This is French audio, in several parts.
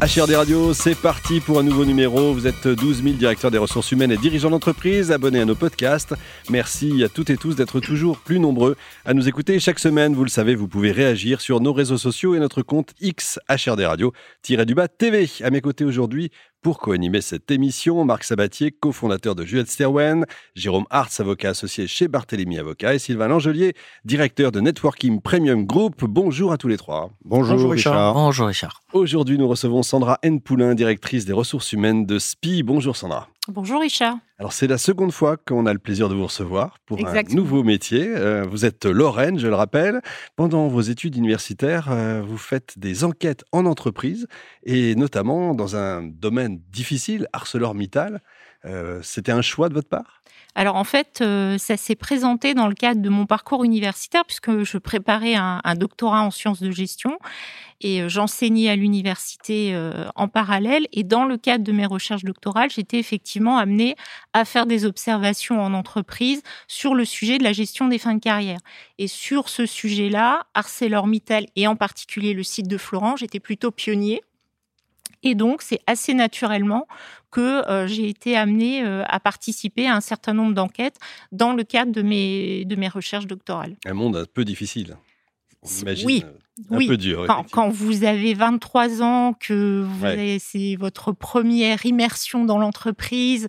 HRD Radio, c'est parti pour un nouveau numéro. Vous êtes 12 000 directeurs des ressources humaines et dirigeants d'entreprise, abonnés à nos podcasts. Merci à toutes et tous d'être toujours plus nombreux à nous écouter chaque semaine. Vous le savez, vous pouvez réagir sur nos réseaux sociaux et notre compte X HRD Radio-du-bas TV. À mes côtés aujourd'hui, pour co-animer cette émission, Marc Sabatier, cofondateur de Juliette Sterwen, Jérôme Hartz, avocat associé chez Barthélemy Avocat, et Sylvain Langelier, directeur de Networking Premium Group. Bonjour à tous les trois. Bonjour, Richard. Bonjour Richard. Aujourd'hui, nous recevons Sandra N. Poulain, directrice des ressources humaines de SPI. Bonjour Sandra. Bonjour Richard. Alors c'est la seconde fois qu'on a le plaisir de vous recevoir pour un nouveau métier. Euh, vous êtes Lorraine, je le rappelle. Pendant vos études universitaires, euh, vous faites des enquêtes en entreprise et notamment dans un domaine difficile, ArcelorMittal. Euh, C'était un choix de votre part? Alors en fait, euh, ça s'est présenté dans le cadre de mon parcours universitaire puisque je préparais un, doctorat en sciences de gestion et j'enseignais à l'université euh, en parallèle. Et dans le cadre de mes recherches doctorales, j'étais effectivement amenée à faire des observations en entreprise sur le sujet de la gestion des fins de carrière. Et sur ce sujet-là, ArcelorMittal et en particulier le site de Florent, j'étais plutôt pionnier. Et donc, c'est assez naturellement que euh, j'ai été amenée euh, à participer à un certain nombre d'enquêtes dans le cadre de mes, de mes recherches doctorales. Un monde un peu difficile. oui, euh, un peu dur. Quand, vous avez 23 ans, que c'est votre première immersion dans l'entreprise,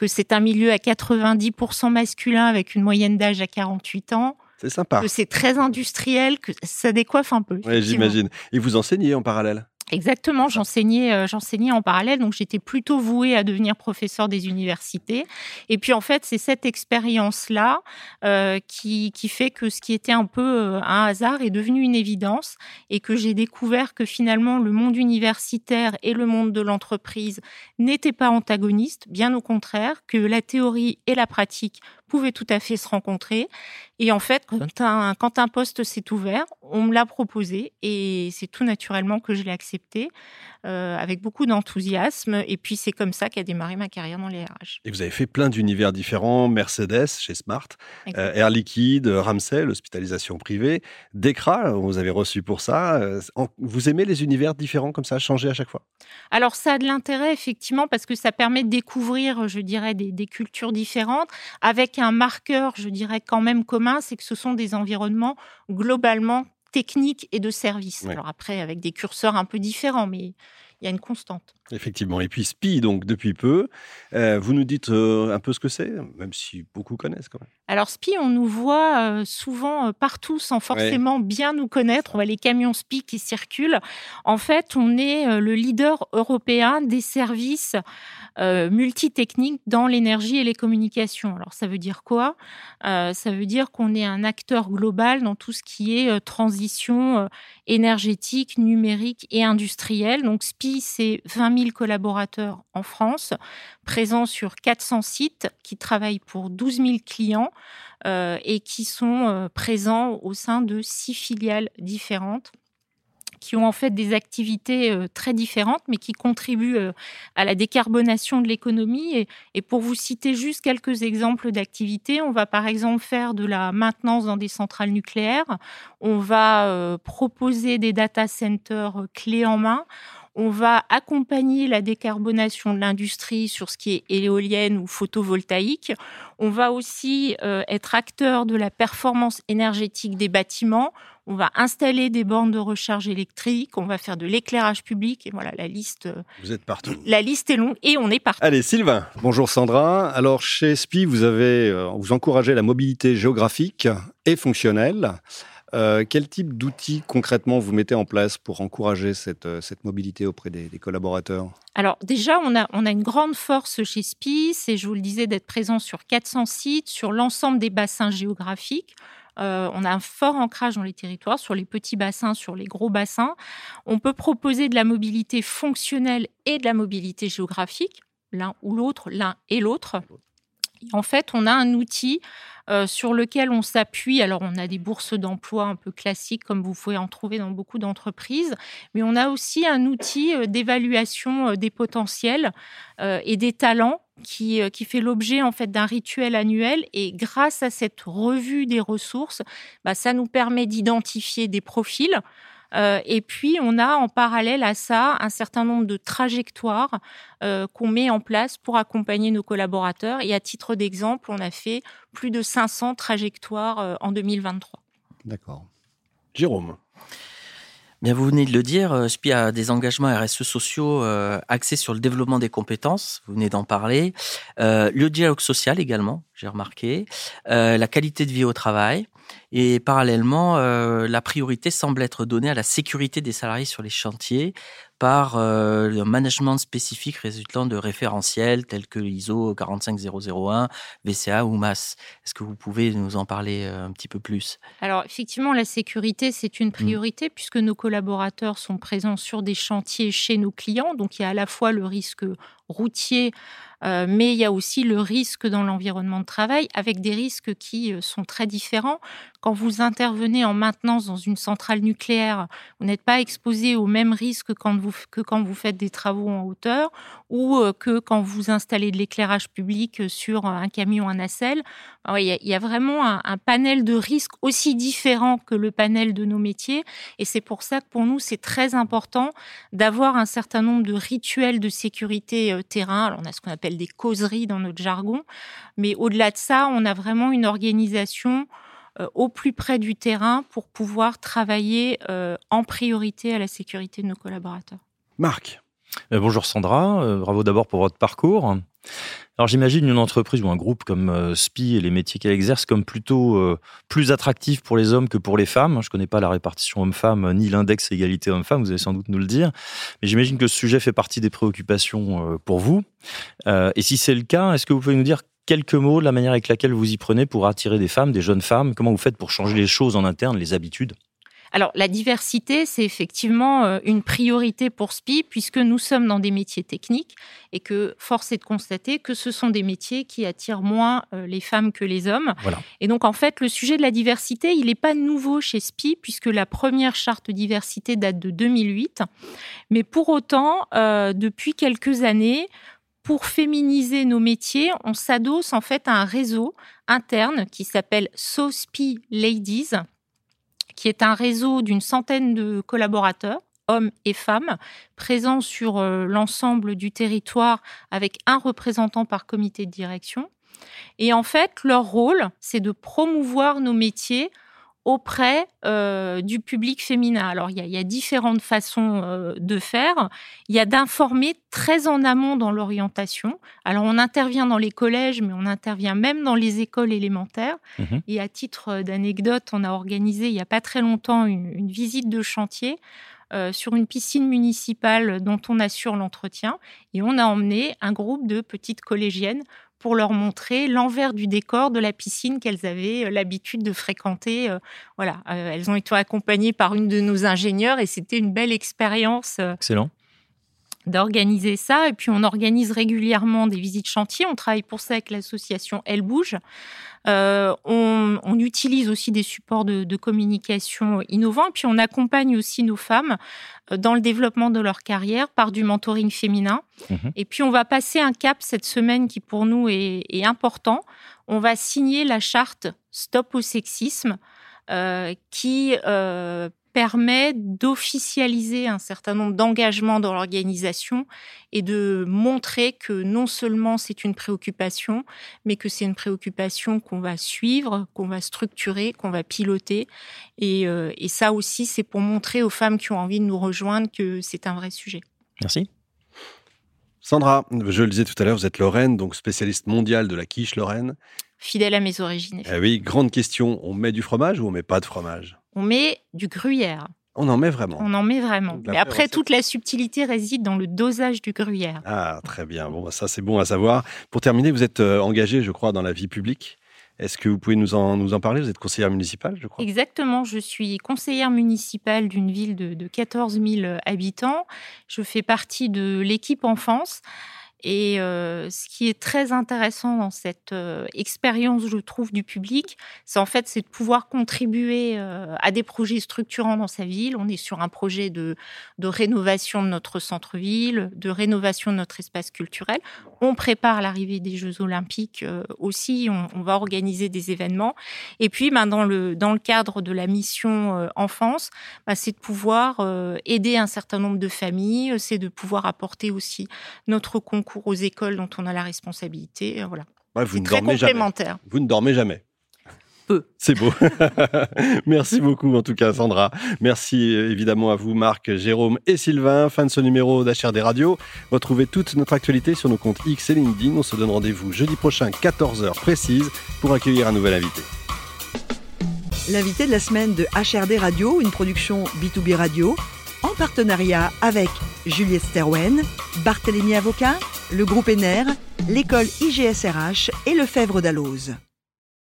que c'est un milieu à 90% masculin avec une moyenne d'âge à 48 ans. C'est sympa. Que c'est très industriel, que ça décoiffe un peu. Oui, j'imagine. Et vous enseignez en parallèle? Exactement, j'enseignais, euh, j'enseignais en parallèle, donc j'étais plutôt vouée à devenir professeur des universités. Et puis en fait, c'est cette expérience-là euh, qui, qui fait que ce qui était un peu euh, un hasard est devenu une évidence et que j'ai découvert que finalement le monde universitaire et le monde de l'entreprise n'étaient pas antagonistes, bien au contraire, que la théorie et la pratique pouvaient tout à fait se rencontrer. Et en fait, quand un, quand un poste s'est ouvert, on me l'a proposé et c'est tout naturellement que je l'ai accepté euh, avec beaucoup d'enthousiasme. Et puis c'est comme ça qu'a démarré ma carrière dans les RH. Et vous avez fait plein d'univers différents Mercedes chez Smart, euh, Air Liquide, Ramsay, l'hospitalisation privée, Decra, vous avez reçu pour ça. Euh, vous aimez les univers différents comme ça, changer à chaque fois? Alors ça a de l'intérêt effectivement parce que ça permet de découvrir, je dirais, des, des cultures différentes avec un marqueur, je dirais quand même commun, c'est que ce sont des environnements globalement techniques et de services. Alors après, avec des curseurs un peu différents, mais il y a une constante. Effectivement. Et puis SPI, donc depuis peu, euh, vous nous dites euh, un peu ce que c'est, même si beaucoup connaissent quand même. Alors SPI, on nous voit euh, souvent partout sans forcément bien nous connaître. On voit les camions SPI qui circulent. En fait, on est le leader européen des services multitechniques dans l'énergie et les communications. Alors ça veut dire quoi? Ça veut dire qu'on est un acteur global dans tout ce qui est transition énergétique, numérique et industrielle. Donc SPI, c'est 20 000 collaborateurs en France, présents sur 400 sites, qui travaillent pour 12 000 clients euh, et qui sont euh, présents au sein de six filiales différentes qui ont en fait des activités euh, très différentes, mais qui contribuent à la décarbonation de l'économie. Et, pour vous citer juste quelques exemples d'activités, on va par exemple faire de la maintenance dans des centrales nucléaires, on va proposer des data centers clés en main, on va accompagner la décarbonation de l'industrie sur ce qui est éolienne ou photovoltaïque. On va aussi euh, être acteur de la performance énergétique des bâtiments. On va installer des bornes de recharge électrique. On va faire de l'éclairage public. Et voilà, la liste. Euh, vous êtes partout. La liste est longue et on est partout. Allez, Sylvain. Bonjour Sandra. Alors, chez SPI, vous avez, euh, vous encouragez la mobilité géographique et fonctionnelle. Euh, quel type d'outils concrètement vous mettez en place pour encourager cette, euh, mobilité auprès des, collaborateurs? Alors déjà, on a, on a une grande force chez SPI, c'est, je vous le disais, d'être présent sur 400 sites, sur l'ensemble des bassins géographiques. Euh, on a un fort ancrage dans les territoires, sur les petits bassins, sur les gros bassins. On peut proposer de la mobilité fonctionnelle et de la mobilité géographique, l'un ou l'autre, l'un et l'autre. En fait, on a un outil euh, sur lequel on s'appuie. Alors, on a des bourses d'emploi un peu classiques, comme vous pouvez en trouver dans beaucoup d'entreprises, mais on a aussi un outil euh, d'évaluation euh, des potentiels et des talents qui, fait l'objet en fait d'un rituel annuel et grâce à cette revue des ressources, bah, ça nous permet d'identifier des profils euh, et puis, on a en parallèle à ça un certain nombre de trajectoires euh, qu'on met en place pour accompagner nos collaborateurs. Et à titre d'exemple, on a fait plus de 500 trajectoires euh, en 2023. D'accord. Jérôme. Bien, vous venez de le dire, SPI a des engagements RSE sociaux axés sur le développement des compétences, vous venez d'en parler, le dialogue social également, j'ai remarqué, la qualité de vie au travail, et parallèlement, euh, la priorité semble être donnée à la sécurité des salariés sur les chantiers par euh, le management spécifique résultant de référentiels tels que l'ISO 45001, VCA ou MAS. Est-ce que vous pouvez nous en parler euh, un petit peu plus? Alors effectivement, la sécurité, c'est une mmh. priorité puisque nos collaborateurs sont présents sur des chantiers chez nos clients. Donc il y a à la fois le risque routier euh, mais il y a aussi le risque dans l'environnement de travail, avec des risques qui euh, sont très différents. Quand vous intervenez en maintenance dans une centrale nucléaire, vous n'êtes pas exposé aux mêmes risques quand vous, que quand vous faites des travaux en hauteur ou euh, que quand vous installez de l'éclairage public sur un camion, un nacelle. Il y, a, vraiment un, un, panel de risques aussi différent que le panel de nos métiers. Et c'est pour ça que pour nous, c'est très important d'avoir un certain nombre de rituels de sécurité terrain. Alors, on a ce qu'on appelle des causeries dans notre jargon. Mais au-delà de ça, on a vraiment une organisation euh, au plus près du terrain pour pouvoir travailler euh, en priorité à la sécurité de nos collaborateurs. Marc. Euh, bonjour Sandra, bravo d'abord pour votre parcours. Alors j'imagine une entreprise ou un groupe comme euh, SPI et les métiers qu'elle exerce comme plutôt euh, plus attractifs pour les hommes que pour les femmes. Je ne connais pas la répartition homme-femme ni l'index égalité homme-femme, vous allez sans doute nous le dire. Mais j'imagine que ce sujet fait partie des préoccupations euh, pour vous. et si c'est le cas, est-ce que vous pouvez nous dire quelques mots de la manière avec laquelle vous y prenez pour attirer des femmes, des jeunes femmes Comment vous faites pour changer les choses en interne, les habitudes? Alors, la diversité, c'est effectivement euh, une priorité pour SPI, puisque nous sommes dans des métiers techniques et que force est de constater que ce sont des métiers qui attirent moins euh, les femmes que les hommes. Et donc, en fait, le sujet de la diversité, il n'est pas nouveau chez SPI, puisque la première charte diversité date de 2008. Mais pour autant, euh, depuis quelques années, pour féminiser nos métiers, on s'adosse en fait à un réseau interne qui s'appelle SOSPI Ladies, qui est un réseau d'une centaine de collaborateurs hommes et femmes, présents sur euh, l'ensemble du territoire avec un représentant par comité de direction. Et en fait, leur rôle, c'est de promouvoir nos métiers auprès euh, du public féminin. Alors, il y, a, différentes façons euh, de faire. Il y a d'informer très en amont dans l'orientation. Alors, on intervient dans les collèges, mais on intervient même dans les écoles élémentaires. Mhm. Et à titre d'anecdote, on a organisé il n'y a pas très longtemps une, visite de chantier euh, sur une piscine municipale dont on assure l'entretien. Et on a emmené un groupe de petites collégiennes pour leur montrer l'envers du décor de la piscine qu'elles avaient euh, l'habitude de fréquenter. Euh, voilà, euh, elles ont été accompagnées par une de nos ingénieurs et c'était une belle expérience. Excellent d'organiser ça. Et puis, on organise régulièrement des visites chantiers. On travaille pour ça avec l'association Elle Bouge. Euh, on, utilise aussi des supports de, communication innovants. Et puis, on accompagne aussi nos femmes euh, dans le développement de leur carrière par du mentoring féminin. Mhm. Et puis, on va passer un cap cette semaine qui, pour nous, est, important. On va signer la charte Stop au sexisme. Euh, qui permet d'officialiser un certain nombre d'engagements dans l'organisation et de montrer que non seulement c'est une préoccupation, mais que c'est une préoccupation qu'on va suivre, qu'on va structurer, qu'on va piloter. Et, euh, et ça aussi, c'est pour montrer aux femmes qui ont envie de nous rejoindre que c'est un vrai sujet. Merci. Sandra, je le disais tout à l'heure, vous êtes Lorraine, donc spécialiste mondiale de la quiche Lorraine. Fidèle à mes origines. Eh oui, grande question, on met du fromage ou on met pas de fromage? On met du gruyère. On en met vraiment. On en met vraiment. Mais après, toute la subtilité réside dans le dosage du gruyère. Ah, très bien. Bon, bah, ça, c'est bon à savoir. Pour terminer, vous êtes euh, engagé, je crois, dans la vie publique. Est-ce que vous pouvez nous en, nous en parler? Vous êtes conseillère municipale, je crois. Exactement. Je suis conseillère municipale d'une ville de, de 14 000 habitants. Je fais partie de l'équipe enfance. Et euh, ce qui est très intéressant dans cette euh, expérience, je trouve, du public, c'est en fait c'est de pouvoir contribuer euh, à des projets structurants dans sa ville. On est sur un projet de, rénovation de notre centre-ville, de rénovation de notre espace culturel. On prépare l'arrivée des Jeux Olympiques aussi. On, va organiser des événements. Et puis, ben, dans le dans le cadre de la mission enfance, ben, c'est de pouvoir aider un certain nombre de familles. C'est de pouvoir apporter aussi notre concours aux écoles dont on a la responsabilité. Euh, voilà. vous ne très complémentaire. Vous ne dormez jamais. Peu. C'est beau. Merci beaucoup en tout cas Sandra. Merci euh, évidemment à vous Marc, Jérôme et Sylvain. Fin de ce numéro d'HRD Radio. Retrouvez toute notre actualité sur nos comptes X et LinkedIn. On se donne rendez-vous jeudi prochain 14h précise pour accueillir un nouvel invité. L'invité de la semaine de HRD Radio, une production B2B Radio, en partenariat avec Juliette Sterwen, Barthélémy Avocat, le groupe ENER, l'école IGSRH et le Fèvre d'Alloz.